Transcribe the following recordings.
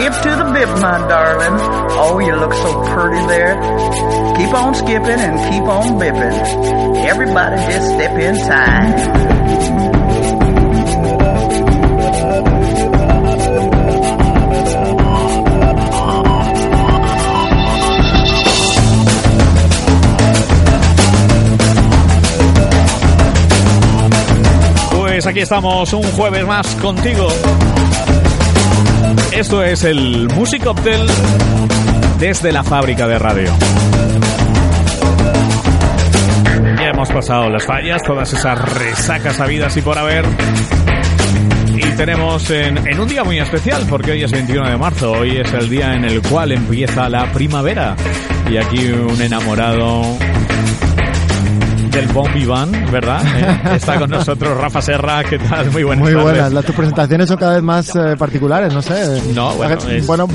Skip to the bip, my darling. Oh, you look so pretty there. Keep on skipping and keep on bipping. Everybody just step in time. Pues aquí estamos un jueves más contigo. Esto es el Music Hotel desde la fábrica de radio. Ya hemos pasado las fallas, todas esas resacas habidas y por haber. Y tenemos en, en un día muy especial, porque hoy es 21 de marzo, hoy es el día en el cual empieza la primavera. Y aquí un enamorado del Bon Vivant, ¿verdad? Eh, está con nosotros Rafa Serra, ¿qué tal? Muy buenas Muy tardes. buenas, las tus presentaciones son cada vez más eh, particulares, no sé. No, bueno, es- bueno,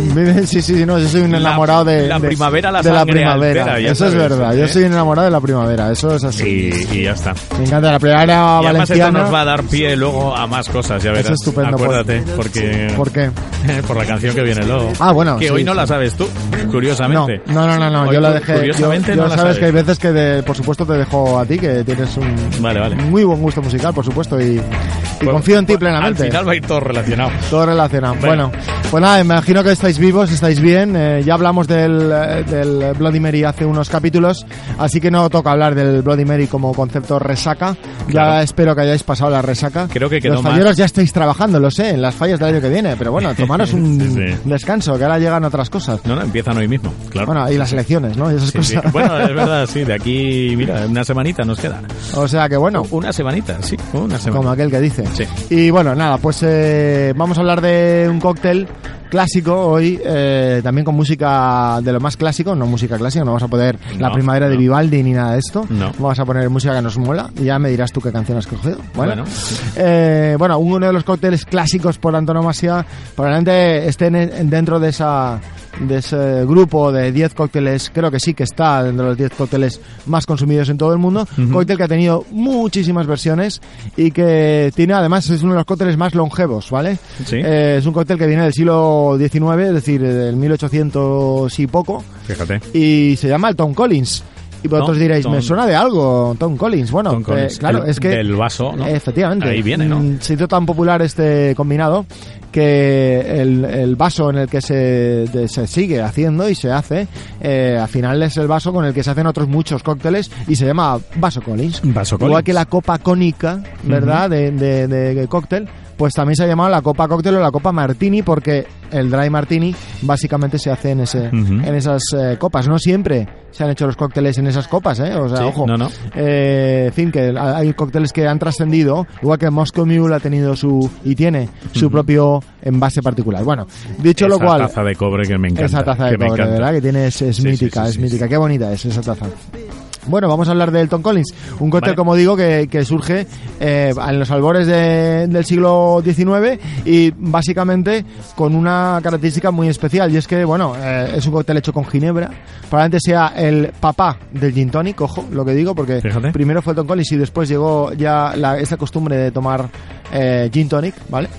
sí, sí, no, yo soy un La- enamorado de, la de- primavera, la de la primavera. altera, eso es sabes, verdad, ¿eh? yo soy un enamorado de la primavera, eso es así. Sí, y ya está. Me encanta la primavera Y además esto valenciana. nos va a dar pie luego a más cosas, ya verás. Es estupendo, Acuérdate, porque... ¿Por qué? por la canción que viene luego. Ah, bueno, Que sí, hoy no sí. la sabes tú, No, curiosamente. no, no, no, no, Hoy yo la dejé. Yo, Curiosamente yo no la sabes sabes. que hay veces que, de- por supuesto, te dejo a ti, que tienes un Vale, vale. muy buen gusto musical, por supuesto, y, y Pues- confío en ti pues plenamente. Al final va a ir todo relacionado. Todo relacionado. Bueno. Bueno, pues nada, imagino que estáis vivos, estáis bien. eh, ya hablamos del, eh, del Bloody Mary hace unos capítulos, así que no toca hablar del Bloody Mary como concepto resaca. Claro. Ya espero que hayáis pasado la resaca. Creo que quedó Los falleros ya estáis trabajando, lo sé, en las fallas del año que viene, pero bueno, tomaros un Sí, sí. descanso, que ahora llegan otras cosas. No, no, empiezan hoy mismo, claro. Bueno, y las elecciones, ¿no? Y esas Sí, cosas. Bueno, es verdad, sí, de aquí, mira, una semanita nos queda. o sea que bueno. Una semanita, sí, una semana. Como aquel que dice. Sí. Y bueno, nada, pues eh, vamos a hablar de un cóctel clásico hoy, eh, también con música de lo más clásico, no música clásica, no vamos a poner la No, primavera de. Vivaldi ni nada de esto. No. Vamos a poner música que nos mola y ya me dirás tú qué canción has cogido. Bueno, Bueno. Eh, bueno uno de los cócteles clásicos por antonomasia, probablemente estén en- dentro de esa de ese grupo de 10 cócteles, creo que sí que está dentro de los 10 cócteles más consumidos en todo el mundo. Cóctel que ha tenido muchísimas versiones y que tiene además es uno de los cócteles más longevos, ¿vale? Sí. Eh, es un cóctel que viene del siglo XIX, es decir, del 1800 y poco, Fíjate. y se llama el Tom Collins. Y vosotros Tom- diréis, Tom- me suena de algo, Tom Collins. Bueno, Tom eh, Collins, claro, el- es que... del vaso, ¿no? Efectivamente. Ahí viene, ¿no? Mm, Se hizo tan popular este combinado que el, el vaso en el que se, de- se sigue haciendo y se hace, eh, al final es el vaso con el que se hacen otros muchos cócteles y se llama vaso Collins. Vaso Igual Collins. que la copa cónica, ¿verdad? de, de, de cóctel, pues también se ha llamado la copa cóctel o la copa martini porque el dry martini básicamente se hace en, ese, en esas eh, copas. No siempre se han hecho los cócteles en esas copas, ¿eh? O sea, Sí, ojo. no, no. Eh, en fin, que hay cócteles que han trascendido, igual que Moscow Mule ha tenido su y tiene su propio envase particular. Bueno, dicho lo Esa cual, taza de cobre que me encanta. esa taza de me cobre. ¿verdad? Que tiene es, es Sí, sí, mítica, sí, es mítica. Qué bonita es esa taza. Bueno, vamos a hablar del Tom Collins, un cóctel, Vale. como digo, que, que surge eh, en los albores de- del siglo XIX y básicamente con una característica muy especial y es que, bueno, eh, es un cóctel hecho con ginebra. Probablemente sea el papá del gin tonic, ojo, lo que digo, porque Fíjate. primero fue el Tom Collins y después llegó ya la, esta costumbre de tomar eh, gin tonic, ¿vale?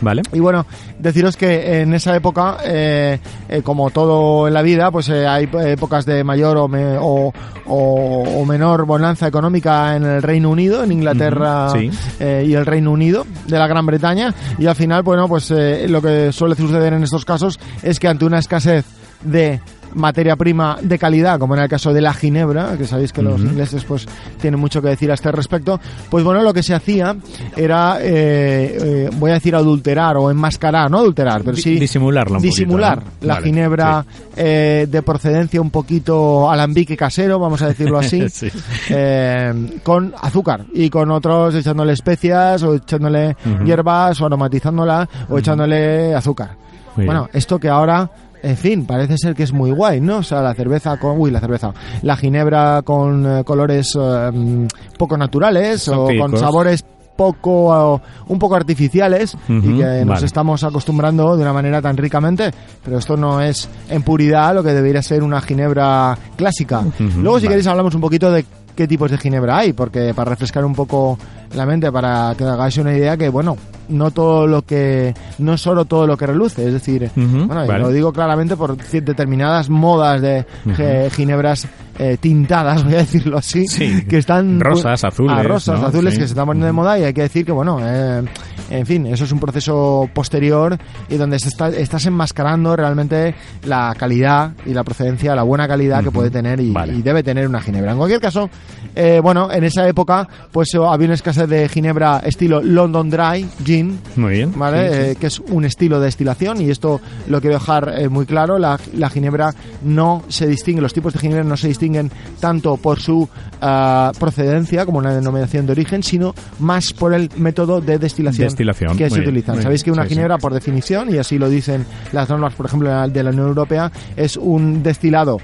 Vale. Y bueno, deciros que en esa época, eh, eh, como todo en la vida, pues eh, hay épocas de mayor o, me- o, o- o menor bonanza económica en el Reino Unido, en Inglaterra sí. y el Reino Unido de la Gran Bretaña. Y al final, bueno, pues eh, lo que suele suceder en estos casos es que ante una escasez de materia prima de calidad, como en el caso de la ginebra, que sabéis que los ingleses pues tienen mucho que decir a este respecto, pues bueno, lo que se hacía era, eh, eh, voy a decir adulterar o enmascarar, no adulterar, pero sí disimularla un disimular poquito, ¿no? la Vale, ginebra eh, de procedencia un poquito alambique casero, vamos a decirlo así, Sí. eh, con azúcar y con otros echándole especias o echándole hierbas o aromatizándola o echándole azúcar. Muy bueno, bien. esto que ahora, en fin, parece ser que es muy guay, ¿no? O sea, la cerveza con, uy, la cerveza, la ginebra con eh, colores eh, mm, poco naturales o con sabores poco, eh, un poco artificiales y que nos vale. estamos acostumbrando de una manera tan ricamente, pero esto no es en puridad lo que debería ser una ginebra clásica. Luego, si vale. queréis, hablamos un poquito de qué tipos de ginebra hay, porque para refrescar un poco la mente, para que hagáis una idea que, bueno, no todo lo que, no solo todo lo que reluce, es decir, bueno, vale. lo digo claramente por determinadas modas de ge- ginebras eh, tintadas, voy a decirlo así, Sí. que están Rosas, azules, ah, rosas, ¿no? azules Sí. que se están poniendo de moda y hay que decir que bueno, eh, en fin, eso es un proceso posterior y donde se está, estás enmascarando realmente la calidad y la procedencia, la buena calidad que puede tener y, Vale. y debe tener una ginebra. En cualquier caso, eh, bueno, en esa época pues eh, había una escasez de ginebra estilo London Dry Gin, Muy bien. ¿vale? Sí, sí. Eh, que es un estilo de destilación y esto lo quiero dejar eh, muy claro, la, la ginebra no se distingue, los tipos de ginebra no se distinguen tanto por su ah, procedencia como una denominación de origen, sino más por el método de destilación, Destilación, que se bien, utilizan. Sabéis que una Sí, sí. ginebra por definición, y así lo dicen las normas, por ejemplo, de la Unión Europea, es un destilado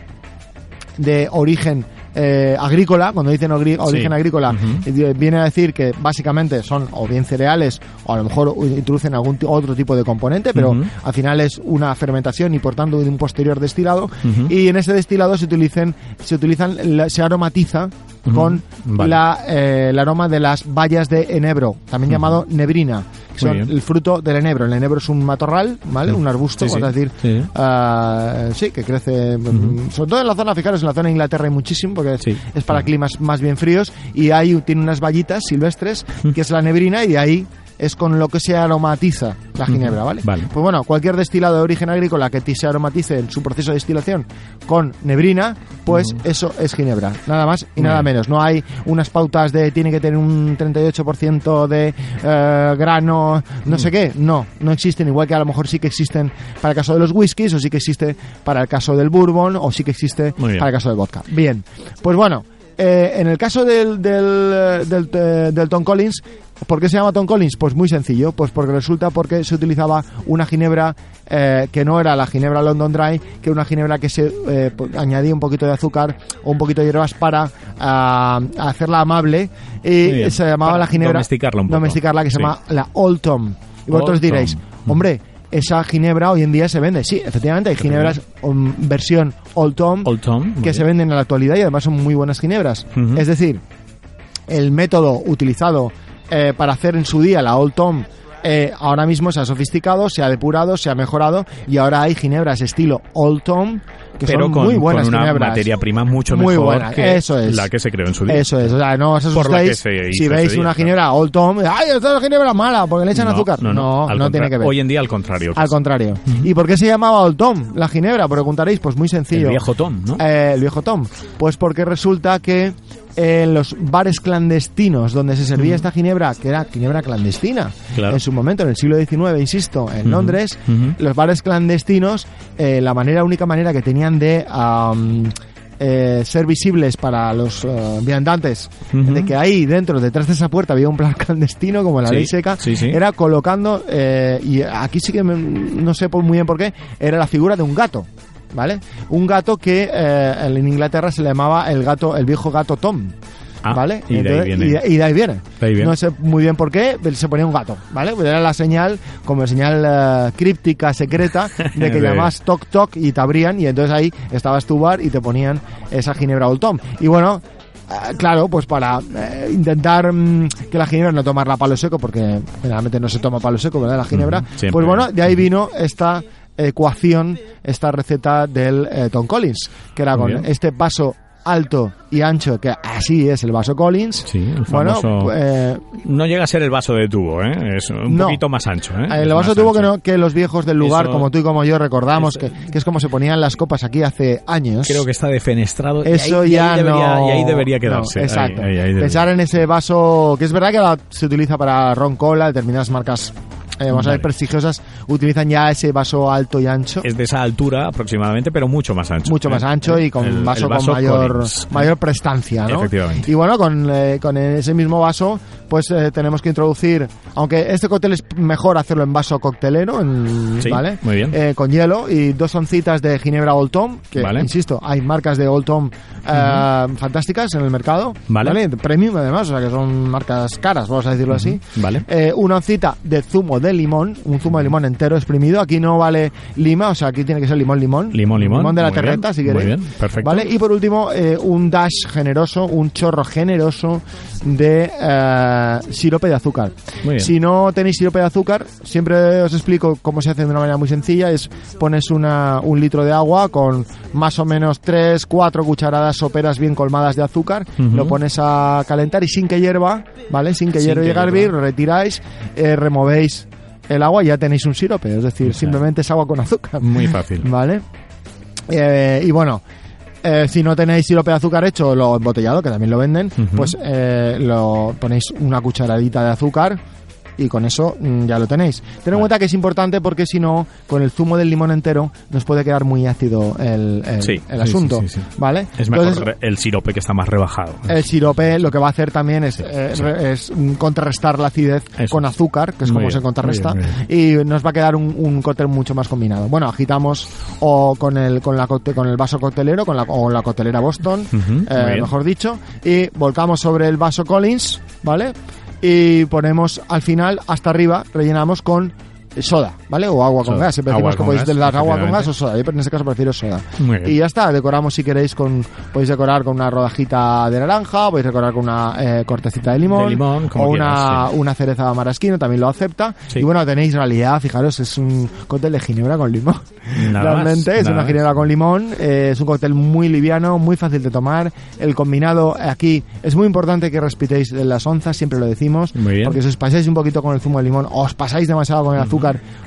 de origen eh, agrícola, cuando dicen origen agrícola, eh, viene a decir que básicamente son o bien cereales o a lo mejor introducen algún otro tipo de componente, pero al final es una fermentación y por tanto un posterior destilado. Y en ese destilado se utilizan, se utilizan, se aromatiza con Vale. la, eh, el aroma de las bayas de enebro, también llamado nebrina, que son el fruto del enebro. El enebro es un matorral, ¿vale? Un arbusto, Sí, sí. vamos a decir, Sí. Ah, sí, que crece, mm, sobre todo en la zona, fijaros, en la zona de Inglaterra hay muchísimo, porque es, es para climas más bien fríos, y ahí tiene unas vallitas silvestres, que es la nebrina, y de ahí es con lo que se aromatiza la ginebra, ¿vale? Vale. Pues bueno, cualquier destilado de origen agrícola que se aromatice en su proceso de destilación con nebrina, pues eso es ginebra, nada más y nada menos. No hay unas pautas de tiene que tener un 38% de eh, grano, no sé qué, no, no existen, igual que a lo mejor sí que existen para el caso de los whiskies, o sí que existe para el caso del bourbon, o sí que existe para el caso del vodka. Bien, pues bueno, eh, en el caso del, del, eh, del, del Tom Collins, ¿por qué se llama Tom Collins? Pues muy sencillo, pues porque resulta porque se utilizaba una ginebra eh, que no era la ginebra London Dry, que era una ginebra que se eh, pues, añadía un poquito de azúcar o un poquito de hierbas para ah, hacerla amable y se llamaba Para la ginebra domesticarla un poco. domesticarla, que se Sí. llama la Old Tom. Y vosotros Old Tom. diréis, hombre, esa ginebra hoy en día se vende. Sí, efectivamente, hay ginebras um, versión Old Tom Old Tom. muy que bien. se venden en la actualidad y además son muy buenas ginebras. Es decir, el método utilizado eh, para hacer en su día la Old Tom eh, ahora mismo se ha sofisticado, se ha depurado, se ha mejorado y ahora hay ginebras estilo Old Tom que Pero son con, muy buenas con una ginebras. materia prima mucho Muy mejor buena, que eso es. la que se creó en su día. Eso es, o sea, no os asustéis si veis día, una claro. ginebra Old Tom, ¡ay, esta es ginebra mala! Porque le echan No, azúcar. No, no, no contra- tiene que ver. Hoy en día al contrario. Al contrario. ¿Y por qué se llamaba Old Tom, la ginebra? Preguntaréis, pues muy sencillo. El viejo Tom, ¿no? Eh, el viejo Tom. Pues porque resulta que en los bares clandestinos donde se servía esta ginebra, que era ginebra clandestina, Claro. en su momento, en el siglo XIX, insisto, en Londres, los bares clandestinos, eh, la manera, única manera que tenían de am, eh, ser visibles para los eh, viandantes, de que ahí dentro, detrás de esa puerta, había un plan clandestino, como la Sí, ley seca, sí, sí. era colocando, eh, y aquí sí que me- no sé por- muy bien por qué, era la figura de un gato. ¿Vale? Un gato que eh, en Inglaterra se le llamaba el gato, el viejo gato Tom. Ah, ¿Vale? y de ahí Entonces- viene. y de- y de ahí viene. De ahí viene. No sé muy bien por qué, se ponía un gato, ¿vale? Pues era la señal, como señal eh, críptica, secreta, de que llamabas toc toc y te abrían y entonces ahí estabas tu bar y te ponían esa ginebra Old Tom. Y bueno, eh, claro, pues para eh, intentar mm, que la ginebra no tomarla a palo seco, porque generalmente no se toma palo seco, ¿verdad? La ginebra. Pues bueno, de ahí vino esta ecuación, esta receta del eh, Tom Collins, que era con este vaso alto y ancho, que así es el vaso Collins. Sí, el bueno, famoso- eh, No llega a ser el vaso de tubo, ¿eh? Es un No. poquito más ancho, ¿eh? el vaso más tuvo que, no, que los viejos del lugar, Eso- como tú y como yo, recordamos que, que es como se ponían las copas aquí hace años. Creo que está defenestrado. y Eso y ya ahí debería, no. Y ahí debería no, quedarse. Ahí- exacto. ahí- ahí debería. Pensar en ese vaso, que es verdad que se utiliza para ron cola, determinadas marcas, eh, vamos a ver, Vale. prestigiosas, utilizan ya ese vaso alto y ancho. Es de esa altura aproximadamente, pero mucho más ancho. mucho más ¿eh? ancho y con El- vaso, el con mayor, Collins. mayor prestancia, ¿no? Efectivamente. Y bueno, con, eh, con ese mismo vaso, pues eh, tenemos que introducir, aunque este cóctel es mejor hacerlo en vaso coctelero, en- Sí, ¿vale? muy bien. Eh, con hielo y dos oncitas de Ginebra Old Tom, que Vale. insisto, hay marcas de Old Tom eh, fantásticas en el mercado, Vale. Premium además, o sea que son marcas caras, vamos a decirlo así. Vale. Una oncita de zumo de limón, un zumo de limón entero exprimido. Aquí no vale lima, o sea, aquí tiene que ser limón, limón. Limón, limón. Limón de la Muy bien, terreta, si muy queréis. bien, perfecto. Vale, y por último, eh, un dash generoso, un chorro generoso de eh, sirope de azúcar. Muy bien. Si no tenéis sirope de azúcar, siempre os explico cómo se hace de una manera muy sencilla. Es pones una, un litro de agua con más o menos 3, 4 cucharadas soperas bien colmadas de azúcar. Lo pones a calentar y sin que hierva, ¿vale? Sin que Sin hierva y llegue a hervir, retiráis, eh, removéis el agua y ya tenéis un sirope. Es decir, simplemente es agua con azúcar. Muy fácil. ¿Vale? Eh, y bueno, eh, si no tenéis sirope de azúcar hecho lo embotellado, que también lo venden, pues eh, lo ponéis una cucharadita de azúcar y con eso mm, ya lo tenéis. Ten en cuenta que es importante porque si no, con el zumo del limón entero nos puede quedar muy ácido el, el- Sí, el asunto. sí, sí, sí. ¿Vale? Es mejor Entonces, el sirope que está más rebajado. el sirope lo que va a hacer también es, eh, es, contrarrestar la acidez Eso con azúcar, que es Muy como bien, se contrarresta, muy y nos va a quedar un, un cóctel mucho más combinado. Bueno, agitamos o con el con la con el vaso coctelero, con la, o la coctelera Boston, eh, mejor dicho, y volcamos sobre el vaso Collins, ¿vale? Y ponemos al final, hasta arriba, rellenamos con soda, ¿vale? O agua con Soda. gas. Siempre Agua decimos que con podéis dar agua con gas o soda. Yo en este caso prefiero soda. Y ya está, decoramos si queréis con, podéis decorar con una rodajita de naranja, podéis decorar con una eh, cortecita de limón, De limón, como o una, quieras, sí. una cereza marasquino, también lo acepta. Sí. Y bueno, tenéis realidad, fijaros, es un cóctel de ginebra con limón. Nada más, Realmente es nada una más. ginebra con limón, eh, es un cóctel muy liviano, muy fácil de tomar. El combinado aquí es muy importante que respetéis las onzas, siempre lo decimos, Muy bien. porque si os pasáis un poquito con el zumo de limón, os pasáis demasiado con el azúcar,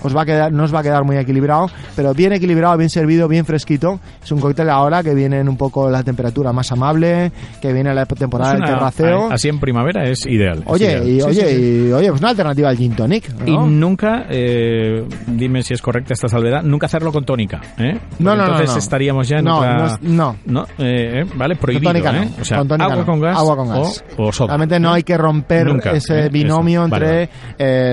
os va a quedar, no os va a quedar muy equilibrado, pero bien equilibrado, bien servido, bien fresquito. Es un cóctel ahora que viene en un poco la temperatura más amable, que viene la temporada del terraceo. Así en primavera es ideal. es Oye, ideal. y, Sí, oye, sí, sí. y oye, pues una alternativa al gin tonic, ¿no? Y nunca, eh, dime si es correcta esta salvedad, nunca hacerlo con tónica, ¿eh? No, no, no, Entonces no. estaríamos ya en No, otra... no no. No, eh, eh, vale, prohibido, tónica no, ¿eh? O sea, con tónica agua no. con gas, Agua con gas. O, o. Realmente no hay que romper Nunca, ese ¿eh? binomio Eso. Entre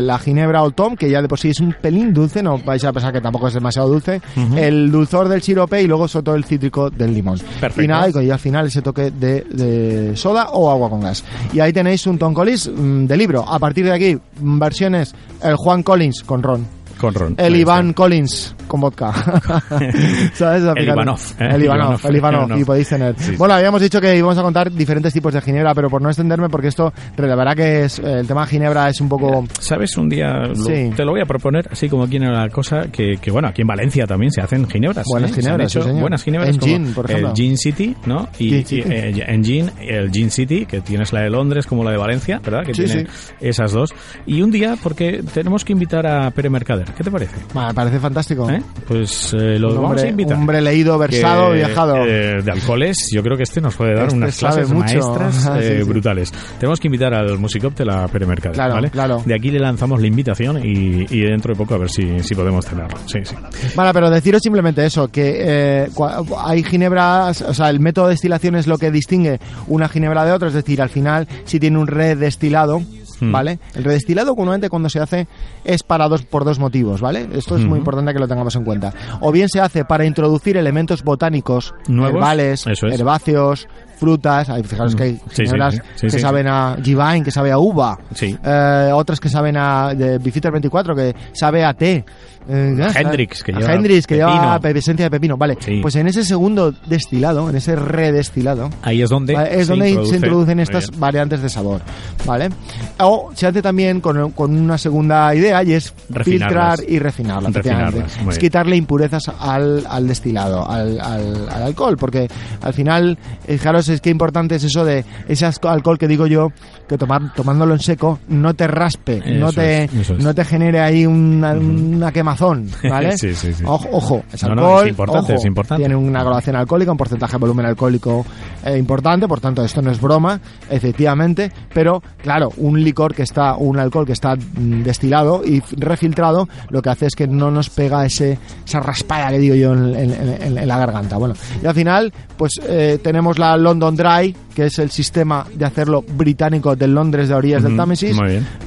la ginebra o tom, que ya de por sí es un pelín dulce, no vais a pensar que tampoco es demasiado dulce, el dulzor del sirope y luego sobre todo el cítrico del limón. Perfecto. Y nada, y al final ese toque de, de soda o agua con gas. Y ahí tenéis un Tom Collins mm, de libro. A partir de aquí, mm, versiones, el Juan Collins con ron. Con ron. El Iván. Collins con vodka. ¿Sabes? El Ivanov, ¿eh? El Ivanov, el Ivanov. Y podéis tener. Sí, sí. Bueno, habíamos dicho que íbamos a contar diferentes tipos de ginebra, pero por no extenderme, porque esto, la verdad que es, eh, el tema de ginebra es un poco... ¿Sabes? Un día lo- Sí. te lo voy a proponer, así como aquí en la cosa, que, que, bueno, aquí en Valencia también se hacen ginebras. Buenas ¿eh? Ginebras, hecho buenas ginebras. En como Gin, por ejemplo. El Gin City, ¿no? Y, Gin y, eh, en Gin, el Gin City, que tienes la de Londres como la de Valencia, ¿verdad? Que tiene esas dos. Y un día, porque tenemos que invitar a Pere Mercader. ¿Qué te parece? Me parece fantástico. ¿Eh? Pues eh, lo Un vamos hombre, a invitar. hombre leído, versado, Que, viajado. eh, de alcoholes, yo creo que este nos puede dar Este unas clases mucho. maestras Ajá, sí, sí. brutales. Tenemos que invitar al Musicóptero a Pere Mercader, Claro, ¿vale? claro. De aquí le lanzamos la invitación y, y dentro de poco a ver si, si podemos tenerlo. Sí, sí. Vale, pero deciros simplemente eso, que eh, hay ginebras, o sea, el método de destilación es lo que distingue una ginebra de otra, es decir, al final si tiene un redestilado, Hmm. ¿vale? El redestilado normalmente cuando se hace es para dos por dos motivos, ¿vale? Esto es muy importante que lo tengamos en cuenta. O bien se hace para introducir elementos botánicos Nuevos, herbales, es. herbáceos, frutas. Hay, fijaros que hay sí, ginebras sí, sí, que saben a Givine, que sabe a uva. Eh, otras que saben a de Bifitter 24, que sabe a té. Eh, Hendrix, que lleva Hendrix, que pepino. lleva esencia de pepino. Vale, pues en ese segundo destilado, en ese redestilado, Ahí es donde, Vale, es se, donde introduce. se introducen estas variantes de sabor, ¿vale? O se hace también con, con una segunda idea y es Refinarlas. filtrar y refinarlas. Refinarlas, Es quitarle impurezas al, al destilado, al, al- al alcohol, porque al final, eh, fijaros, es que importante es eso de ese alcohol que digo yo, que tomar, tomándolo en seco no te raspe, no te, es, es. no te genere ahí una, una quemazón, ¿vale? Sí, sí, sí. Ojo, ojo, es No, no, alcohol, es importante, ojo, es importante. tiene una graduación alcohólica, un porcentaje de volumen alcohólico eh, importante, por tanto esto no es broma, efectivamente, pero claro, un licor que está, un alcohol que está mm, destilado y refiltrado, lo que hace es que no nos pega ese, esa raspada que digo yo en, en- en- en la garganta. Bueno, y al final, pues eh, tenemos la London Dry, que es el sistema de hacerlo británico del Londres de orillas del Támesis,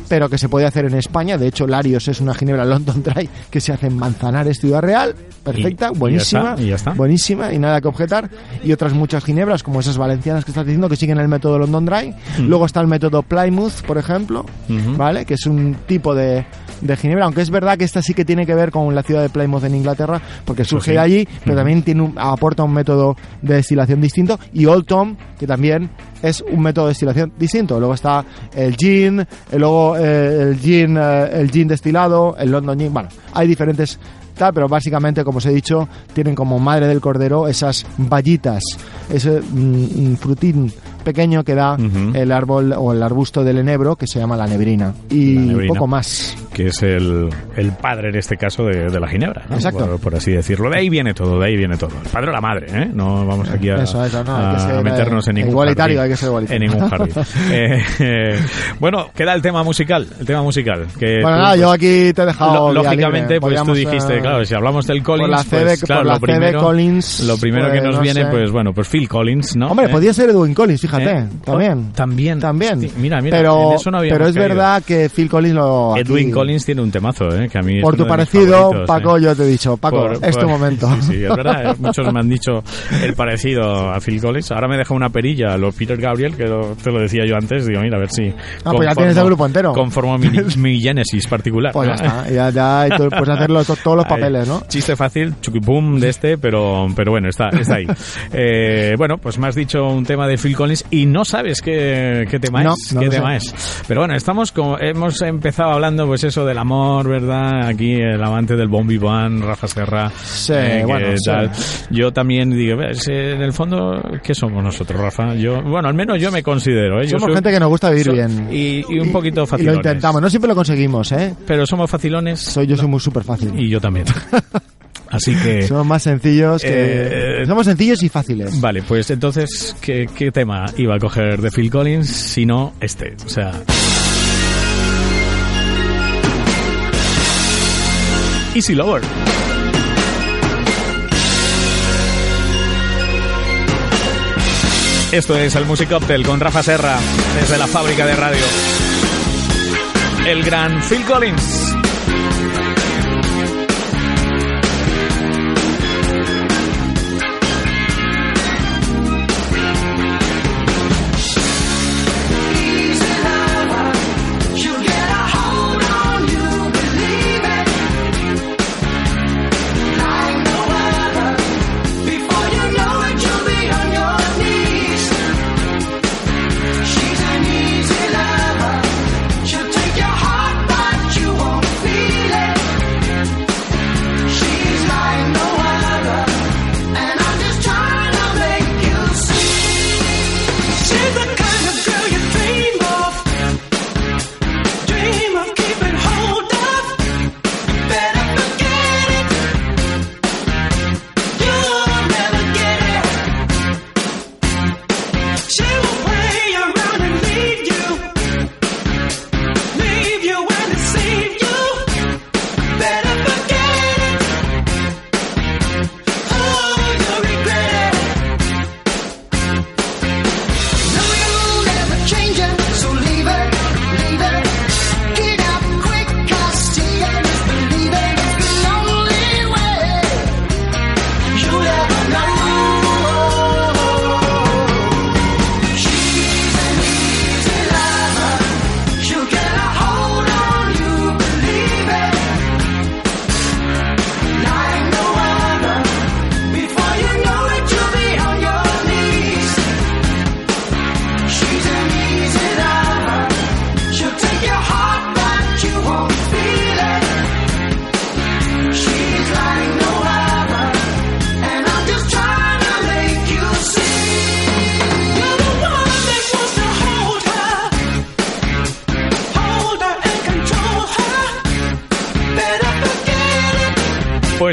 pero que se puede hacer en España. De hecho, Larios es una ginebra London Dry que se hace en Manzanares, Ciudad Real. Perfecta, Y- y ya buenísima. está, y ya está. Buenísima y nada que objetar. Y otras muchas ginebras, como esas valencianas que estás diciendo, que siguen el método London Dry. Luego está el método Plymouth, por ejemplo. ¿vale? Que es un tipo de, de ginebra. Aunque es verdad que esta sí que tiene que ver con la ciudad de Plymouth en Inglaterra, porque surge sí. de allí, pero también tiene un- aporta un método de destilación distinto. Y Old Tom, que también es un método de destilación distinto. Luego está el gin, eh, luego eh, el gin, eh, el gin destilado, el London gin. Bueno, hay diferentes tal, pero básicamente, como os he dicho, tienen como madre del cordero esas vallitas, ese mm, mm, frutín pequeño que da el árbol o el arbusto del enebro que se llama la nebrina. Y La nebrina. poco más. Que es el, el padre en este caso de, de la ginebra, ¿no? Exacto. Por, por así decirlo. De ahí viene todo, de ahí viene todo. El padre o la madre, ¿eh? No vamos aquí a, Eso, eso, no, hay a que ser, meternos en eh, ningún igualitario, jardín. hay que ser igualitario. En ningún jardín. Eh, eh, bueno, queda el tema musical, el tema musical. Que Bueno, tú, nada, pues, yo aquí te he dejado. lo- lógicamente, libre. pues tú Podríamos, dijiste, eh, claro, si hablamos del Collins, pues, claro, la lo primero, Collins, lo primero pues, que nos no viene, sé. pues bueno, pues Phil Collins, ¿no? Hombre, Eh, podía ser Edwin Collins, fíjate, ¿eh? también. También. También. Sí, mira, mira, pero, en eso no habíamos pero es verdad que Phil Collins lo. Edwin aquí- Collins tiene un temazo, ¿eh? Que a mí es Por tu parecido, Paco, ¿eh? yo te he dicho, Paco, Por- es tu por- momento. Sí, sí, es verdad. eh, Muchos me han dicho el parecido a Phil Collins. Ahora me deja una perilla a lo Peter Gabriel, que lo- te lo decía yo antes. Digo, mira, a ver si. Ah, pues ya tienes el grupo entero. Conformo mi, mi génesis particular. Pues ya está, ya, ya y tú puedes hacer los- todos los papeles, ¿no? Chiste fácil, chuquipum de este, pero, pero bueno, está, está ahí. Eh, bueno, pues me has dicho un tema de Phil Collins y no sabes qué, qué tema No, es. no qué lo sé. tema es. Pero bueno, estamos como, hemos empezado hablando pues eso del amor, ¿verdad? Aquí el amante del Bon Vivant, Rafa Serra. Sí, que bueno, sí. tal. Yo también digo, en el fondo, ¿qué somos nosotros, Rafa? Yo, bueno, al menos yo me considero, ¿eh? Yo Somos soy- gente que nos gusta vivir so- bien. Y, y un poquito Y lo facilones. intentamos, no siempre lo conseguimos, ¿eh? Pero somos facilones Soy, yo soy muy súper fácil. y yo también. Así que... Somos más sencillos que... Eh, Somos sencillos y fáciles. Vale, pues entonces, ¿qué, qué tema iba a coger de Phil Collins si no este? O sea... Easy Lover. Esto es el Music Cocktail con Rafa Serra desde la fábrica de radio. El gran Phil Collins.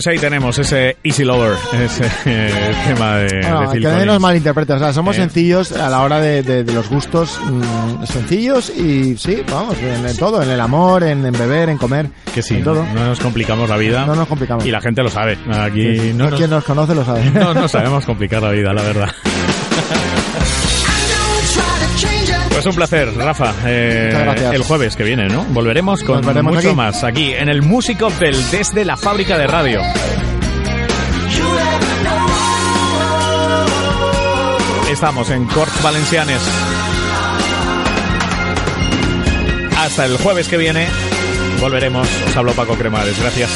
Pues ahí tenemos ese Easy Lover, ese eh, tema de, Bueno, de Phil que nadie nos malinterprete, o sea, somos Eh. sencillos a la hora de, de- de los gustos mm, sencillos y sí, vamos, en, en todo, en el amor, en, en beber, en comer, Que sí, en todo. no nos complicamos la vida. No nos complicamos. Y la gente lo sabe. Aquí no, nos, Quien nos conoce lo sabe. no, no sabemos complicar la vida, la verdad. Pues un placer, Rafa. Eh. El jueves que viene, ¿no? Volveremos con veremos mucho aquí. más aquí en el Music of del desde la fábrica de radio. Estamos en Corts Valencianes. Hasta el jueves que viene volveremos. Os hablo Paco Cremades. Gracias.